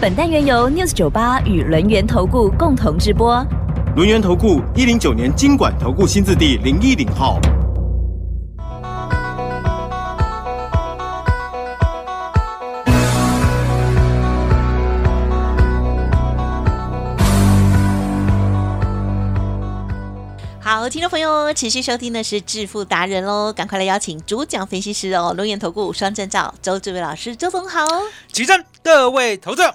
本单元由 News 九八与轮源投顾共同直播。轮源投顾一零九年经管投顾新字第零一零号。好，听众朋友，持续收听的是致富达人喽，赶快来邀请主讲分析师哦，龙岩投顾双证照周志伟老师，周总好。起正，各位投资者，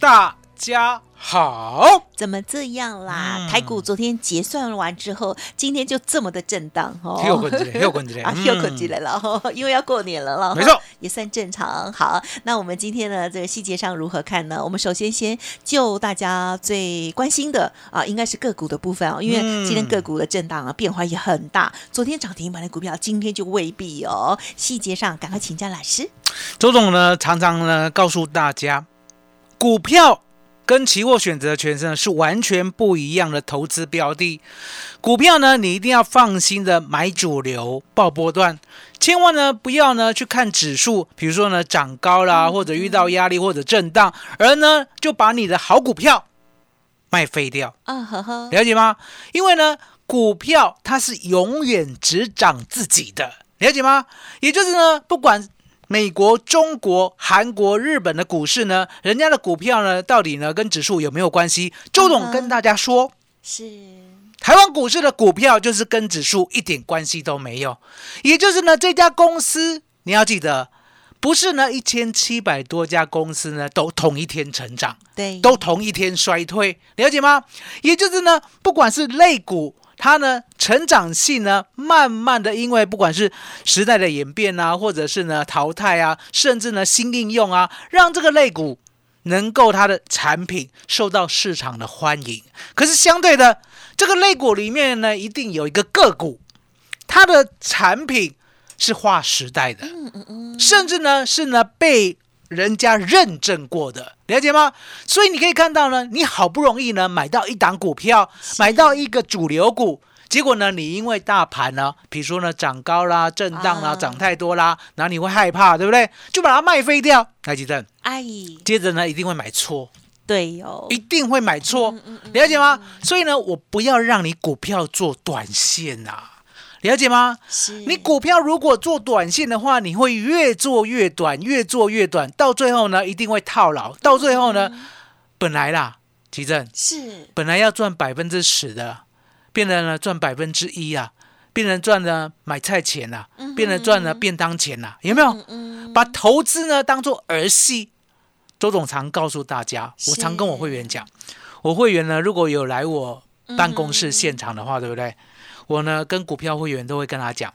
大家好。怎么这样啦？嗯台股昨天结算完之后，今天就这么的震荡哦，又滚起来，又滚起来又滚起来了，哦因为要过年了了，没错，也算正常。好，那我们今天呢，这个细节上如何看呢？我们首先先就大家最关心的啊，应该是个股的部分哦，因为嗯今天个股的震荡啊变化也很大，昨天涨停板的股票今天就未必哦。细节上赶快请教老师。周总呢，常常呢告诉大家，股票跟期货选择权呢是完全不一样的投资标的。股票呢，你一定要放心的买主流，报波段，千万呢不要呢去看指数，比如说呢涨高啦，或者遇到压力或者震荡，而呢就把你的好股票卖废掉。啊呵呵，了解吗？因为呢，股票它是永远只涨自己的，了解吗？也就是呢，不管美国、中国、韩国、日本的股市呢，人家的股票呢，到底呢跟指数有没有关系？周董跟大家说，是台湾股市的股票就是跟指数一点关系都没有，也就是呢，这家公司你要记得。不是呢，一千七百多家公司呢都同一天成长，对，都同一天衰退，了解吗？也就是呢，不管是类股，它呢成长性呢，慢慢的因为不管是时代的演变啊，或者是呢淘汰啊，甚至呢新应用啊，让这个类股能够它的产品受到市场的欢迎。可是相对的，这个类股里面呢，一定有一个个股，它的产品是划时代的，甚至呢是呢被人家认证过的，了解吗？所以你可以看到呢，你好不容易呢买到一档股票，买到一个主流股。结果呢，你因为大盘呢，比如说呢涨高啦、震荡啦、啊涨太多啦，然后你会害怕，对不对？就把它卖飞掉。来，吉正，哎，接着呢一定会买错，对哦，一定会买错，了解吗？所以呢，我不要让你股票做短线呐、了解吗？是你股票如果做短线的话，你会越做越短，越做越短，到最后呢，一定会套牢。到最后呢，本来啦，奇正是本来要赚百分之十的，变成了赚百分之一啊，变成赚了买菜钱啦、变成赚了便当钱啦、有没有？嗯，把投资呢当做儿戏。周总常告诉大家，我常跟我会员讲，我会员呢如果有来我办公室现场的话，对不对？我呢跟股票会员都会跟他讲，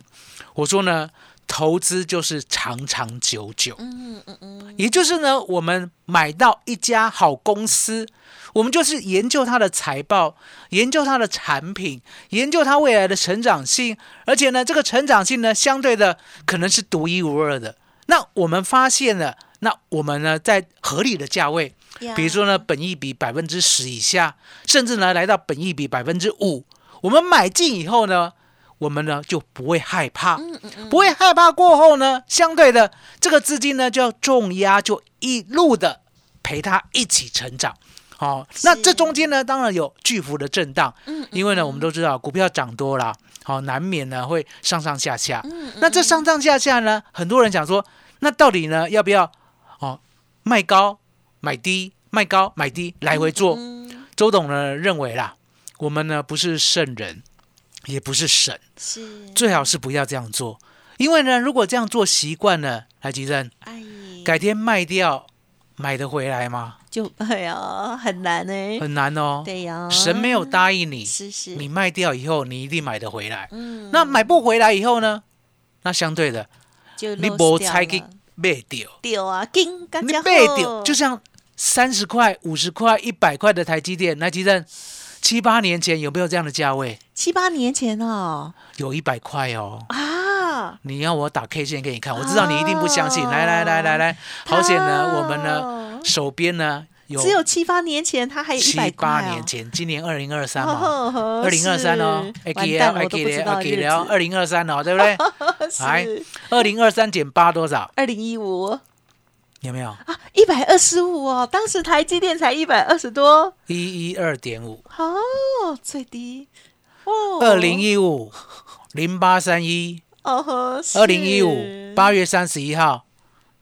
我说呢，投资就是长长久久，嗯嗯嗯，也就是呢，我们买到一家好公司，我们就是研究它的财报，研究它的产品，研究它未来的成长性，而且呢，这个成长性呢，相对的可能是独一无二的。那我们发现了，那我们呢，在合理的价位，比如说呢，本益比百分之十以下，甚至呢来到本益比百分之五，我们买进以后呢，我们呢就不会害怕，不会害怕过后呢，相对的这个资金呢就要重压，就一路的陪它一起成长。好、那这中间呢，当然有巨幅的震荡，因为呢，我们都知道股票涨多了，好、难免呢会上上下下。那这上上下下呢，很多人想说，那到底呢要不要哦卖高买低，卖高买低来回做？周董呢认为啦，我们呢不是圣人，也不是神，是最好是不要这样做，因为呢，如果这样做习惯了，来吉正，哎，改天卖掉买得回来吗？就哎呀，很难呢。很难哦。对呀，神没有答应你，是是，你卖掉以后，你一定买得回来。嗯那买不回来以后呢？那相对的，就你无掉了才去卖掉，丢啊，金更你加卖掉，就像三十块、五十块、一百块的台积电，来吉正，七八年前有没有这样的价位？七八年前哦有一百块哦。啊，你要我打 K 线给你看，我知道你一定不相信。来来来来来，好险呢，我们呢手边呢有只有七八年前他还有一七百块、八哦，年前，今年二零二三嘛，哦，二零二三哦，哎给了，给了，知道哎给了，二零二三哦，对不对？来是，二零二三减八多少？二零一五有没有？啊，一百二十五哦，当时台积电才一百二十多。一一二点五，哦，最低。哦，二零一五零八三一，哦呵，二零一五八月三十一号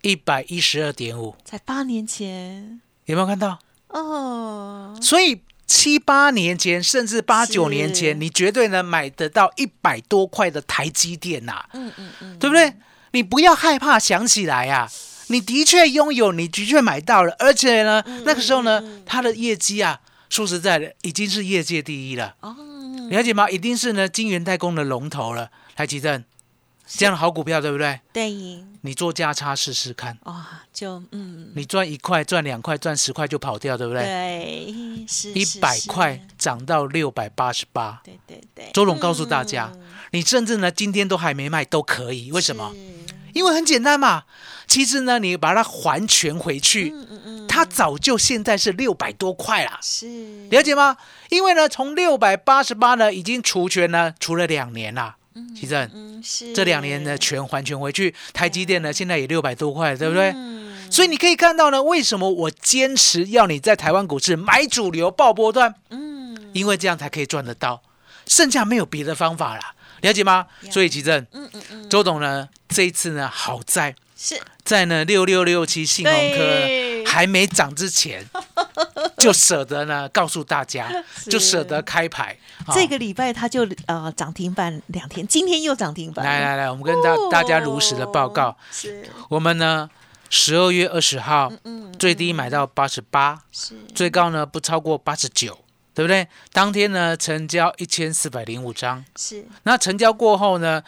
一百一十二点五，才八年前。有没有看到？哦，所以七八年前，甚至八九年前，你绝对能买得到一百多块的台积电呐、嗯嗯嗯，对不对？你不要害怕想起来啊，你的确拥有，你的确买到了，而且呢，嗯那个时候呢，它的业绩啊，说实在的，已经是业界第一了，哦，了解吗？一定是呢，金圆代工的龙头了，台积电这样的好股票，对不对？对，你做价差试试看，哇，就嗯，你赚一块、赚两块、赚十块就跑掉，对不对？对，是一百块，涨到六百八十八。对对对，周总告诉大家，嗯你甚至呢今天都还没卖都可以，为什么？因为很简单嘛。其实呢，你把它还全回去，嗯嗯嗯，它早就现在是六百多块啦，是了解吗？因为呢，从六百八十八呢已经除权呢，除了两年啦。其正，嗯是这两年呢全还全回去，台积电呢现在也六百多块，对不对？嗯所以你可以看到呢，为什么我坚持要你在台湾股市买主流爆波段？嗯因为这样才可以赚得到，剩下没有别的方法啦，了解吗？所以吉正，嗯嗯嗯，周董呢这一次呢好在是。在呢六六六七信鸿科还没涨之前，就舍得呢告诉大家，就舍得开牌。啊。这个礼拜它就呃涨停板两天，今天又涨停板，来来来，我们跟大大家如实的报告。哦，是。我们呢十二月二十号嗯。最低买到八十八，是。最高呢不超过八十九。对不对？当天呢，成交一千四百零五张。是。那成交过后呢，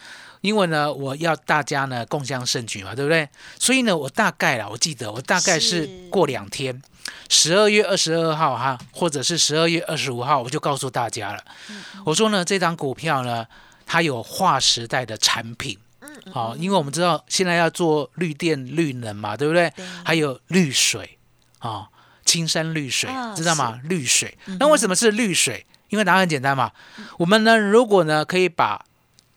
因为呢，我要大家呢共襄盛举嘛，对不对？所以呢，我大概啦，我记得我大概是是过两天，十二月二十二号哈，或者是十二月二十五号，我就告诉大家了。我说呢，这张股票呢，它有划时代的产品。好、因为我们知道现在要做绿电、绿能嘛，对不对？对还有绿水啊、青山绿水，啊知道吗？绿水。那为什么是绿水？因为答案很简单嘛。我们呢，如果呢可以把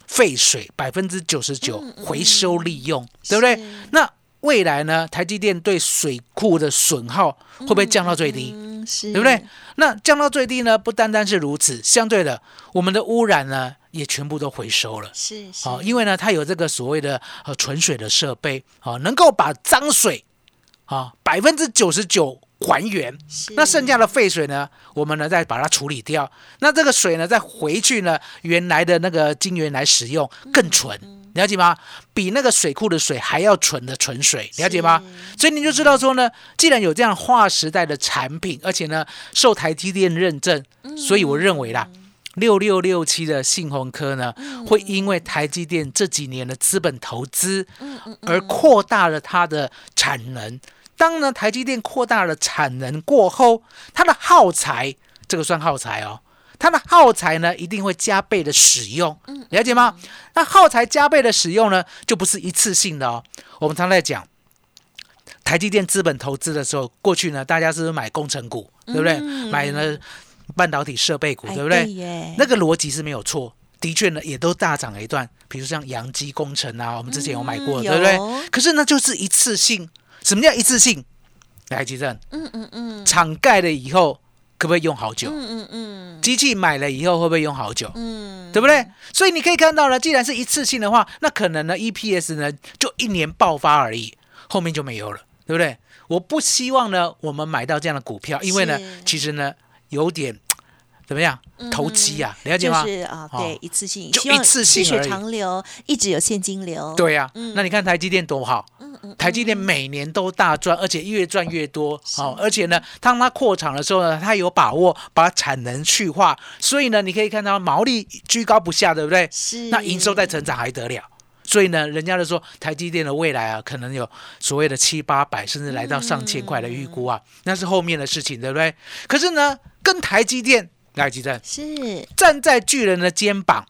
废水百分之九十九回收利用，对不对？那未来呢，台积电对水库的损耗会不会降到最低？嗯是，对不对？？那降到最低呢，不单单是如此，相对的，我们的污染呢也全部都回收了。是是，好、因为呢，它有这个所谓的呃纯水的设备，好、能够把脏水啊百分之九十九还原。那剩下的废水呢，我们呢再把它处理掉。那这个水呢，再回去呢原来的那个晶圆来使用，更纯，了解吗？比那个水库的水还要纯的纯水，了解吗？所以你就知道说呢，既然有这样划时代的产品，而且呢受台积电认证，所以我认为啦。六六六七的信鸿科呢，会因为台积电这几年的资本投资，而扩大了它的产能。当呢台积电扩大了产能过后，它的耗材，这个算耗材哦，它的耗材呢一定会加倍的使用，了解吗？那耗材加倍的使用呢，就不是一次性的哦。我们常在讲。台积电资本投资的时候，过去呢，大家是不是买工程股，对不对？买了半导体设备股，哎对不对？耶那个逻辑是没有错，的确呢也都大涨了一段，比如像阳基工程啊，我们之前有买过，嗯对不对？可是呢就是一次性，什么叫一次性？来，吉正，嗯嗯嗯厂盖了以后可不可以用好久？嗯嗯嗯机器买了以后会不会用好久？嗯，对不对？所以你可以看到呢，既然是一次性的话，那可能呢 EPS 呢就一年爆发而已，后面就没有了，对不对？我不希望呢我们买到这样的股票，因为呢其实呢有点怎么样投机啊，了解吗？就是啊，哦对，一次性，就一次性细水长流，一直有现金流。对呀、嗯那你看台积电多好，台积电每年都大赚，而且越赚越多。好、而且呢，当它扩厂的时候呢，它有把握把产能去化，所以呢，你可以看到毛利居高不下，对不对？是那营收在成长还得了。所以呢，人家就说台积电的未来啊，可能有所谓的七八百，甚至来到上千块的预估啊，那是后面的事情，对不对？可是呢，跟台积电来积电是，站在巨人的肩膀，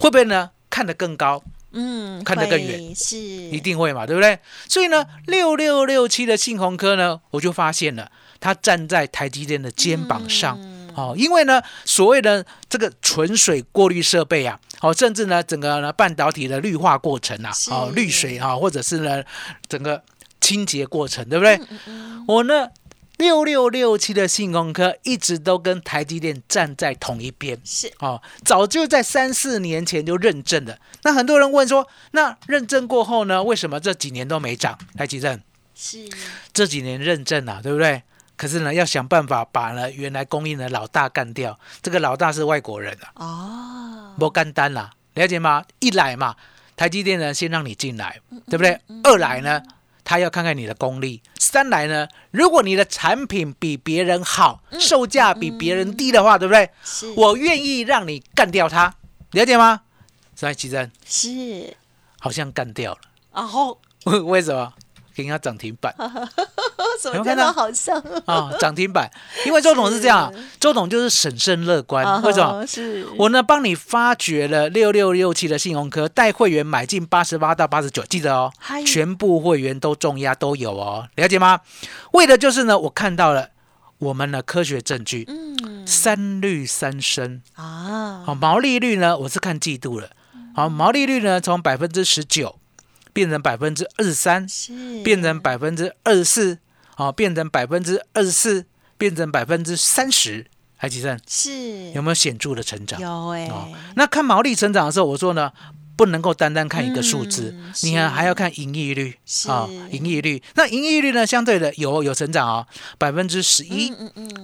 会不会呢？看得更高，嗯，看得更会远是，一定会嘛，对不对？所以呢，六六六七的信鸿科呢，我就发现了，它站在台积电的肩膀上。嗯哦，因为呢，所谓的这个纯水过滤设备啊，哦，甚至呢，整个呢半导体的绿化过程啊，是哦，滤水啊，或者是呢整个清洁过程，对不对？嗯我呢，六六六七的信鸿科一直都跟台积电站在同一边。是，哦，早就在三四年前就认证了。那很多人问说，那认证过后呢，为什么这几年都没涨？台积电是，这几年认证了、对不对？可是呢，要想办法把呢原来供应的老大干掉。这个老大是外国人啊，哦，不干单啦，了解吗？一来嘛，台积电呢先让你进来，对不对？二来呢，他要看看你的功力；三来呢，如果你的产品比别人好，售价比别人低的话，对不对？我愿意让你干掉他，了解吗？所以其实是，好像干掉了，然后为为什么？给人家涨停板 怎么看到好像？啊，涨停板，因为周董是这样，周董就是审慎乐观，啊为什么？是。我呢帮你发掘了六六六七的信用科，带会员买进八十八到八十九，记得哦，全部会员都重压都有哦，了解吗？为的就是呢，我看到了我们的科学证据，嗯。三率三升，啊，好，毛利率呢，我是看季度了，好，毛利率呢从百分之十九变成百分之二十三，是。变成百分之二十四，好，变成百分之二十四，变成百分之三十，海吉生是。有没有显著的成长？有哎、哦，那看毛利成长的时候，我说呢，不能够单单看一个数字，嗯你还是。还要看盈利率是。啊，盈利率。那盈利率呢，相对的有有成长啊、哦，百分之十一、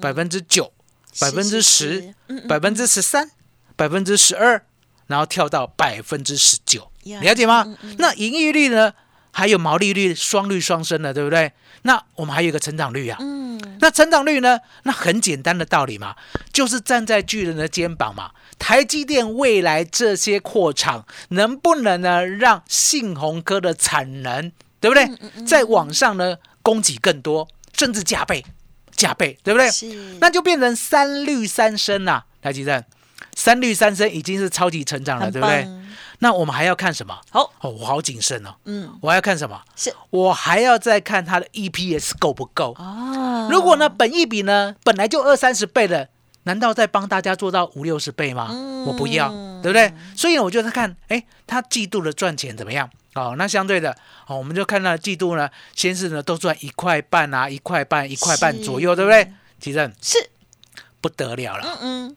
百分之九、百分之十、百分之十三、百分之十二，然后跳到百分之十九，呀了解吗？嗯嗯？那盈利率呢，还有毛利率双率双升的，对不对？那我们还有一个成长率啊，嗯那成长率呢？那很简单的道理嘛，就是站在巨人的肩膀嘛。台积电未来这些扩厂能不能呢，让信鸿科的产能，对不对？在往上呢供给更多，甚至加倍，加倍，对不对？是那就变成三率三升呐、台积电三率三升已经是超级成长了，很对不对？那我们还要看什么？好哦，我好谨慎哦，嗯我还要看什么？是我还要再看它的 EPS 够不够。啊，如果呢，本益比呢本来就二三十倍了，难道再帮大家做到五六十倍吗？嗯我不要，对不对？所以，我就在看，哎，它季度的赚钱怎么样？哦，那相对的，哦，我们就看到季度呢，先是呢都赚一块半啊，一块半，一块半左右，对不对？其实是不得了了，嗯嗯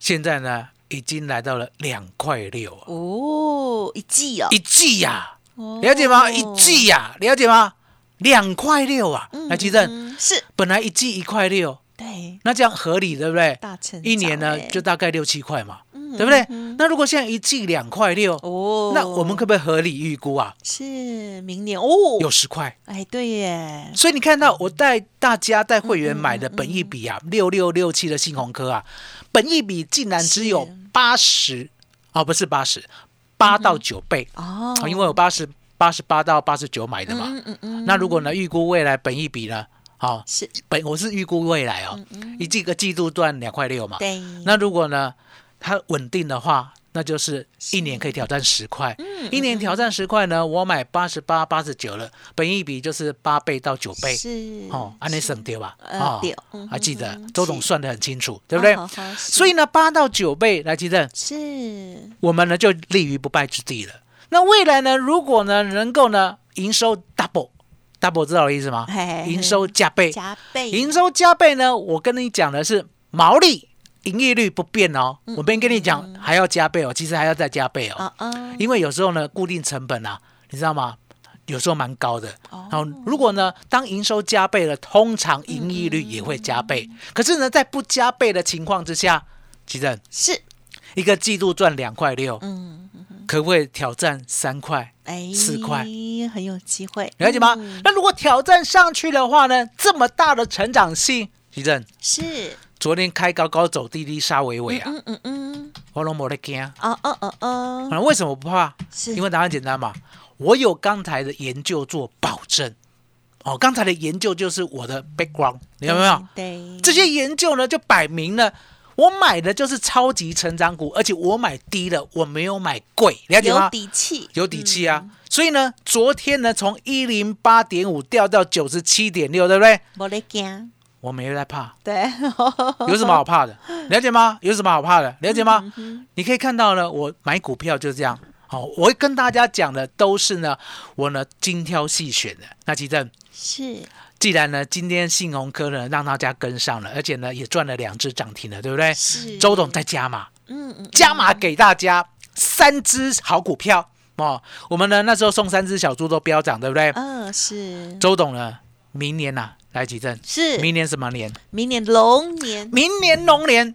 现在呢已经来到了两块六啊，哦一季哦。一季呀、哦。了解吗？一季呀、了解吗？两块六啊，来，其实嗯是。本来一季一块六，对。那这样合理，对不对？大成一年呢就大概六七块嘛，嗯对不对？嗯？那如果现在一季两块六，哦，那我们可不可以合理预估啊？是明年。哦。有十块。哎对耶。所以你看到我带大家带会员买的本益比啊，六六六七的信鸿科啊，本益比竟然只有八十，哦，不是八十，八到九倍，哦哦。因为我八十八十八到八十九买的嘛。嗯嗯嗯那如果呢预估未来本益比呢，好，是。本我是预估未来哦，一季个季度赚两块六嘛。对。那如果呢，它稳定的话，那就是一年可以挑战十块。嗯一年挑战十块呢，我买八十八、八十九了，本一比就是八倍到九倍。是哦，安内省对吧？呃对嗯还记得周总算的很清楚，对不对？所以呢，八到九倍来记得，是我们呢就立于不败之地了。那未来呢，如果呢能够呢营收 double double 知道我的意思吗嘿？营收加倍，加倍营收加倍呢，我跟你讲的是毛利、营业率不变哦。我没跟你讲还要加倍哦，其实还要再加倍哦。因为有时候呢，固定成本啊，你知道吗？有时候蛮高的。哦好，如果呢，当营收加倍了，通常盈利率也会加倍。可是呢，在不加倍的情况之下，其实是一个季度赚两块六，嗯可不可以挑战三块？哎四块很有机会了解吗？嗯那如果挑战上去的话呢，这么大的成长性，其实是昨天开高高走低低杀尾尾啊，嗯嗯嗯我拢没得惊。哦哦哦哦，啊，为什么不怕？是因为答案简单嘛，我有刚才的研究做保证。哦，刚才的研究就是我的 background，你有没有？对，这些研究呢，就摆明了，我买的就是超级成长股，而且我买低了，我没有买贵，了解有吗？底气，有底气啊！所以呢，昨天呢，从一零八点五掉到九十七点六，对不对？没得惊，我没有在怕，对，有什么好怕的？了解吗？有什么好怕的？了解嗯吗？你可以看到呢，我买股票就是这样。好，我会跟大家讲的都是呢，我呢精挑细选的。那其正，是既然呢今天信鸿科呢让大家跟上了，而且呢也赚了两只涨停了，对不对？是，周董在加码，嗯嗯，加码给大家三只好股票哦。我们呢那时候送三只小猪都飙涨，对不对？嗯是周董呢，明年呐、来几阵？是，明年什么年？明年龙年明年龙年，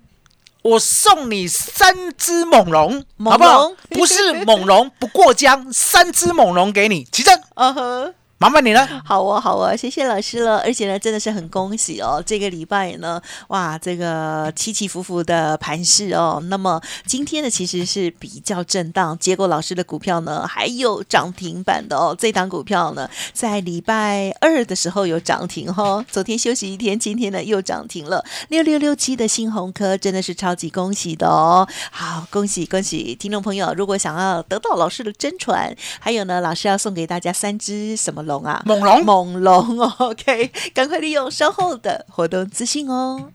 我送你三只猛龙，猛好不好？不是猛龙不过江，三只猛龙给你。齐正，嗯哼。麻烦你了。好啊，好啊，谢谢老师了。而且呢，真的是很恭喜哦，这个礼拜呢，哇，这个起起伏伏的盘势哦。那么今天呢，其实是比较震荡，结果老师的股票呢还有涨停板的哦。这档股票呢，在礼拜二的时候有涨停哦，昨天休息一天，今天呢又涨停了。六六六七的新鸿科真的是超级恭喜的哦。好，恭喜恭喜，听众朋友，如果想要得到老师的真传，还有呢，老师要送给大家三只什么龙啊？猛龙，猛龙哦，OK，赶快利用稍后的活动资讯哦。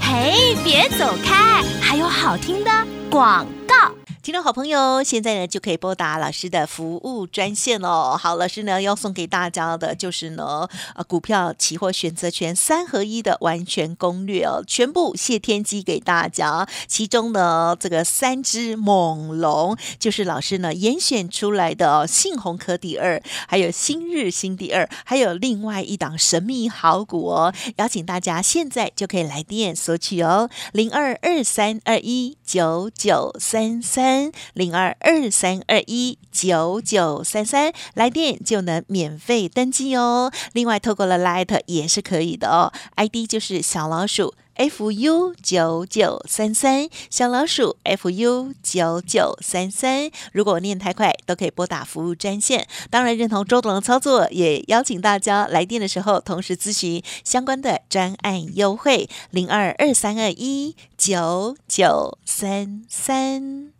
嘿，别走开，还有好听的广告。听众好朋友，现在呢就可以拨打老师的服务专线哦。好，老师呢要送给大家的就是呢，呃，股票、期货、选择权三合一的完全攻略哦，全部谢天机给大家。其中呢，这个三只猛龙就是老师呢严选出来的哦，信鸿科第二，还有新日新第二，还有另外一档神秘好股哦，邀请大家现在就可以来电索取哦，零二二三二一九九三三。零二二三二一九九三三，来电就能免费登记哦。另外，透过了 Light 也是可以的哦，ID 就是小老鼠 fu 九九三三，小老鼠 fu 九九三三。如果念太快，都可以拨打服务专线。当然，认同周董的操作，也邀请大家来电的时候，同时咨询相关的专案优惠，零二二三二一九九三三。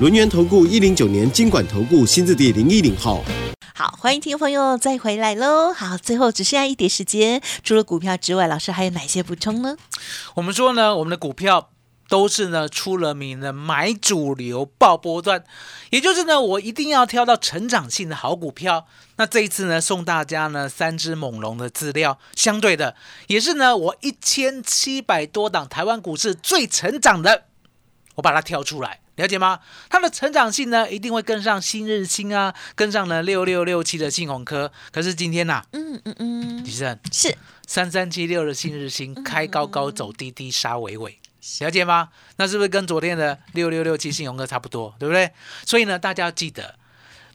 轮源投顾一零九年经管投顾新字第零一零号。好，欢迎听众朋友再回来喽。好，最后只剩下一点时间，除了股票之外，老师还有哪些补充呢？我们说呢，我们的股票都是呢出了名的买主流爆波段，也就是呢，我一定要挑到成长性的好股票。那这一次呢，送大家呢三只猛龙的资料，相对的也是呢我一千七百多档台湾股市最成长的，我把它挑出来。了解吗？它的成长性呢，一定会跟上新日新啊，跟上了六六六七的信鸿科。可是今天呐、嗯嗯嗯，李生是三三七六的新日新开高高走低低杀尾尾，了解吗？那是不是跟昨天的六六六七信鸿科差不多，对不对？所以呢，大家要记得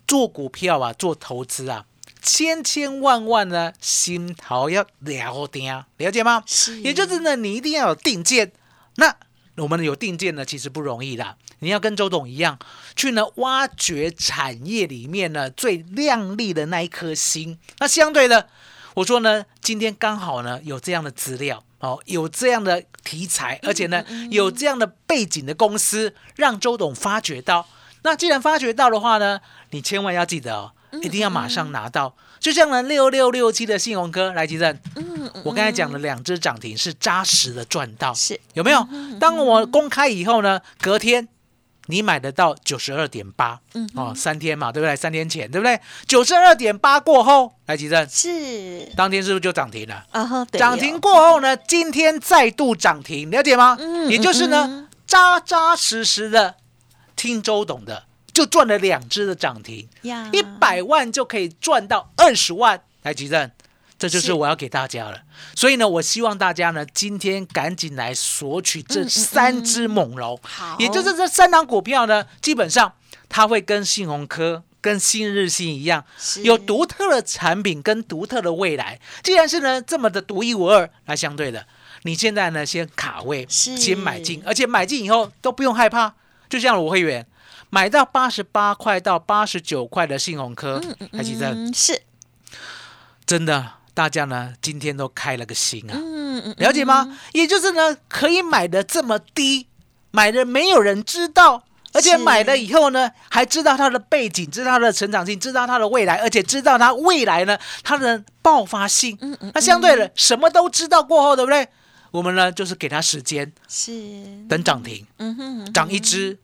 做股票啊，做投资啊，千千万万呢，心头要了定，了解吗？是，也就是呢，你一定要有定见。那我们有定见呢，其实不容易啦。你要跟周董一样，去呢挖掘产业里面呢最亮丽的那一颗星。那相对的，我说呢，今天刚好呢有这样的资料哦，有这样的题材，而且呢有这样的背景的公司，让周董发掘到。那既然发掘到的话呢，你千万要记得哦，一定要马上拿到。就像呢六六六七的信鸿科来吉正，嗯，我刚才讲的两只涨停是扎实的赚到，是有没有？当我公开以后呢，隔天你买得到九十二点八，嗯哦，三天嘛，对不对？三天前，对不对？九十二点八过后，来吉正，是当天是不是就涨停了？啊涨停哦过后呢，今天再度涨停，了解吗？嗯也就是嗯呢，扎扎实实的听周董的，就赚了两只的涨停，一百万就可以赚到二十万。来，吉正，这就是是我要给大家了。所以呢，我希望大家呢今天赶紧来索取这三只猛龙，好也就是这三档股票呢，基本上它会跟信鸿科。跟新日新一样，有独特的产品跟独特的未来。既然是呢这么的独一无二，那相对的，你现在呢先卡位，先买进，而且买进以后都不用害怕。就像我会员买到八十八块到八十九块的信鸿科，台积电，嗯，是，真的大家呢今天都开了个心啊，嗯嗯，了解吗？也就是呢可以买的这么低，买的没有人知道。而且是买了以后呢，还知道它的背景，知道它的成长性，知道它的未来，而且知道它未来呢它的爆发性。嗯嗯那相对的，什么都知道过后，对不对？我们呢就是给它时间，是，等涨停，嗯哼，涨一只，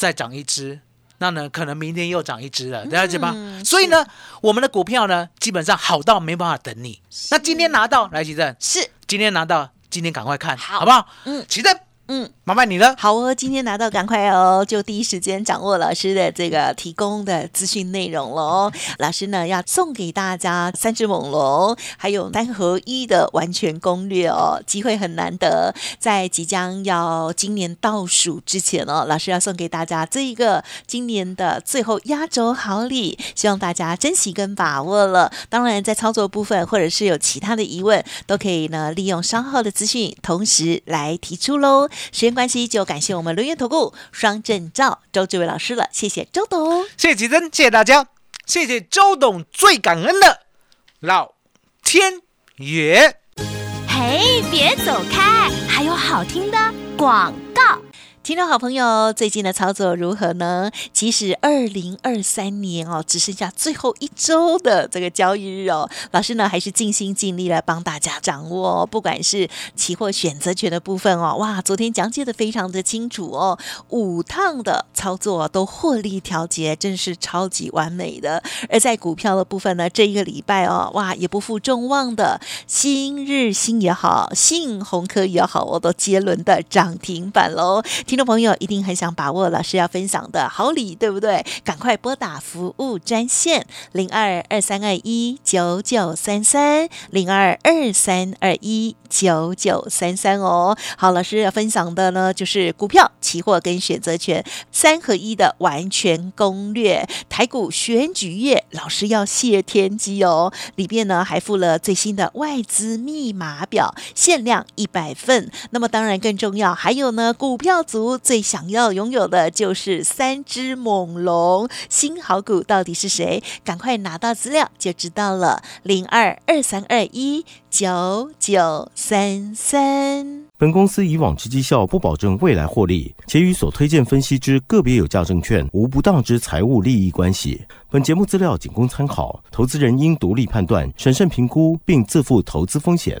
再涨一只，那呢可能明天又涨一只了，了解吗？嗯所以呢，我们的股票呢基本上好到没办法等你。那今天拿到，来，奇正，是，今天拿到，今天赶快看，好好不好？嗯奇正，嗯。麻烦你了。好哦，今天拿到赶快哦，就第一时间掌握老师的这个提供的资讯内容了哦。老师呢要送给大家三只猛龙，还有三合一的完全攻略哦，机会很难得，在即将要今年倒数之前哦，老师要送给大家这一个今年的最后压轴好礼，希望大家珍惜跟把握了。当然，在操作部分或者是有其他的疑问，都可以呢利用稍后的资讯，同时来提出喽。时间关系，就感谢我们轮源投顾双证照周志伟老师了，谢谢周董。谢谢吉珍，谢谢大家，谢谢周董，最感恩的老天爷。嘿，别走开，还有好听的广告。听众好朋友，最近的操作如何呢？即使二零二三年哦，只剩下最后一周的这个交易日哦，老师呢还是尽心尽力来帮大家掌握、哦，不管是期货选择权的部分哦，哇，昨天讲解的非常的清楚哦，五趟的操作都获利调节，真是超级完美的。而在股票的部分呢，这一个礼拜哦，哇，也不负众望的，新日新也好，信鸿科也好，我都接轮的涨停板喽。听众朋友一定很想把握老师要分享的好礼，对不对？赶快拨打服务专线零二二三二一九九三三零二二三二一九九三三哦。好，老师要分享的呢，就是股票、期货跟选择权三合一的完全攻略。台股选举月，老师要谢天机哦，里边呢还附了最新的外资密码表，限量一百份。那么当然更重要，还有呢，股票组族最想要拥有的就是三只猛龙，新好股到底是谁？赶快拿到资料就知道了。零二二三二一九九三三。本公司以往之绩效不保证未来获利，且与所推荐分析之个别有价证券无不当之财务利益关系。本节目资料仅供参考，投资人应独立判断、审慎评估，并自负投资风险。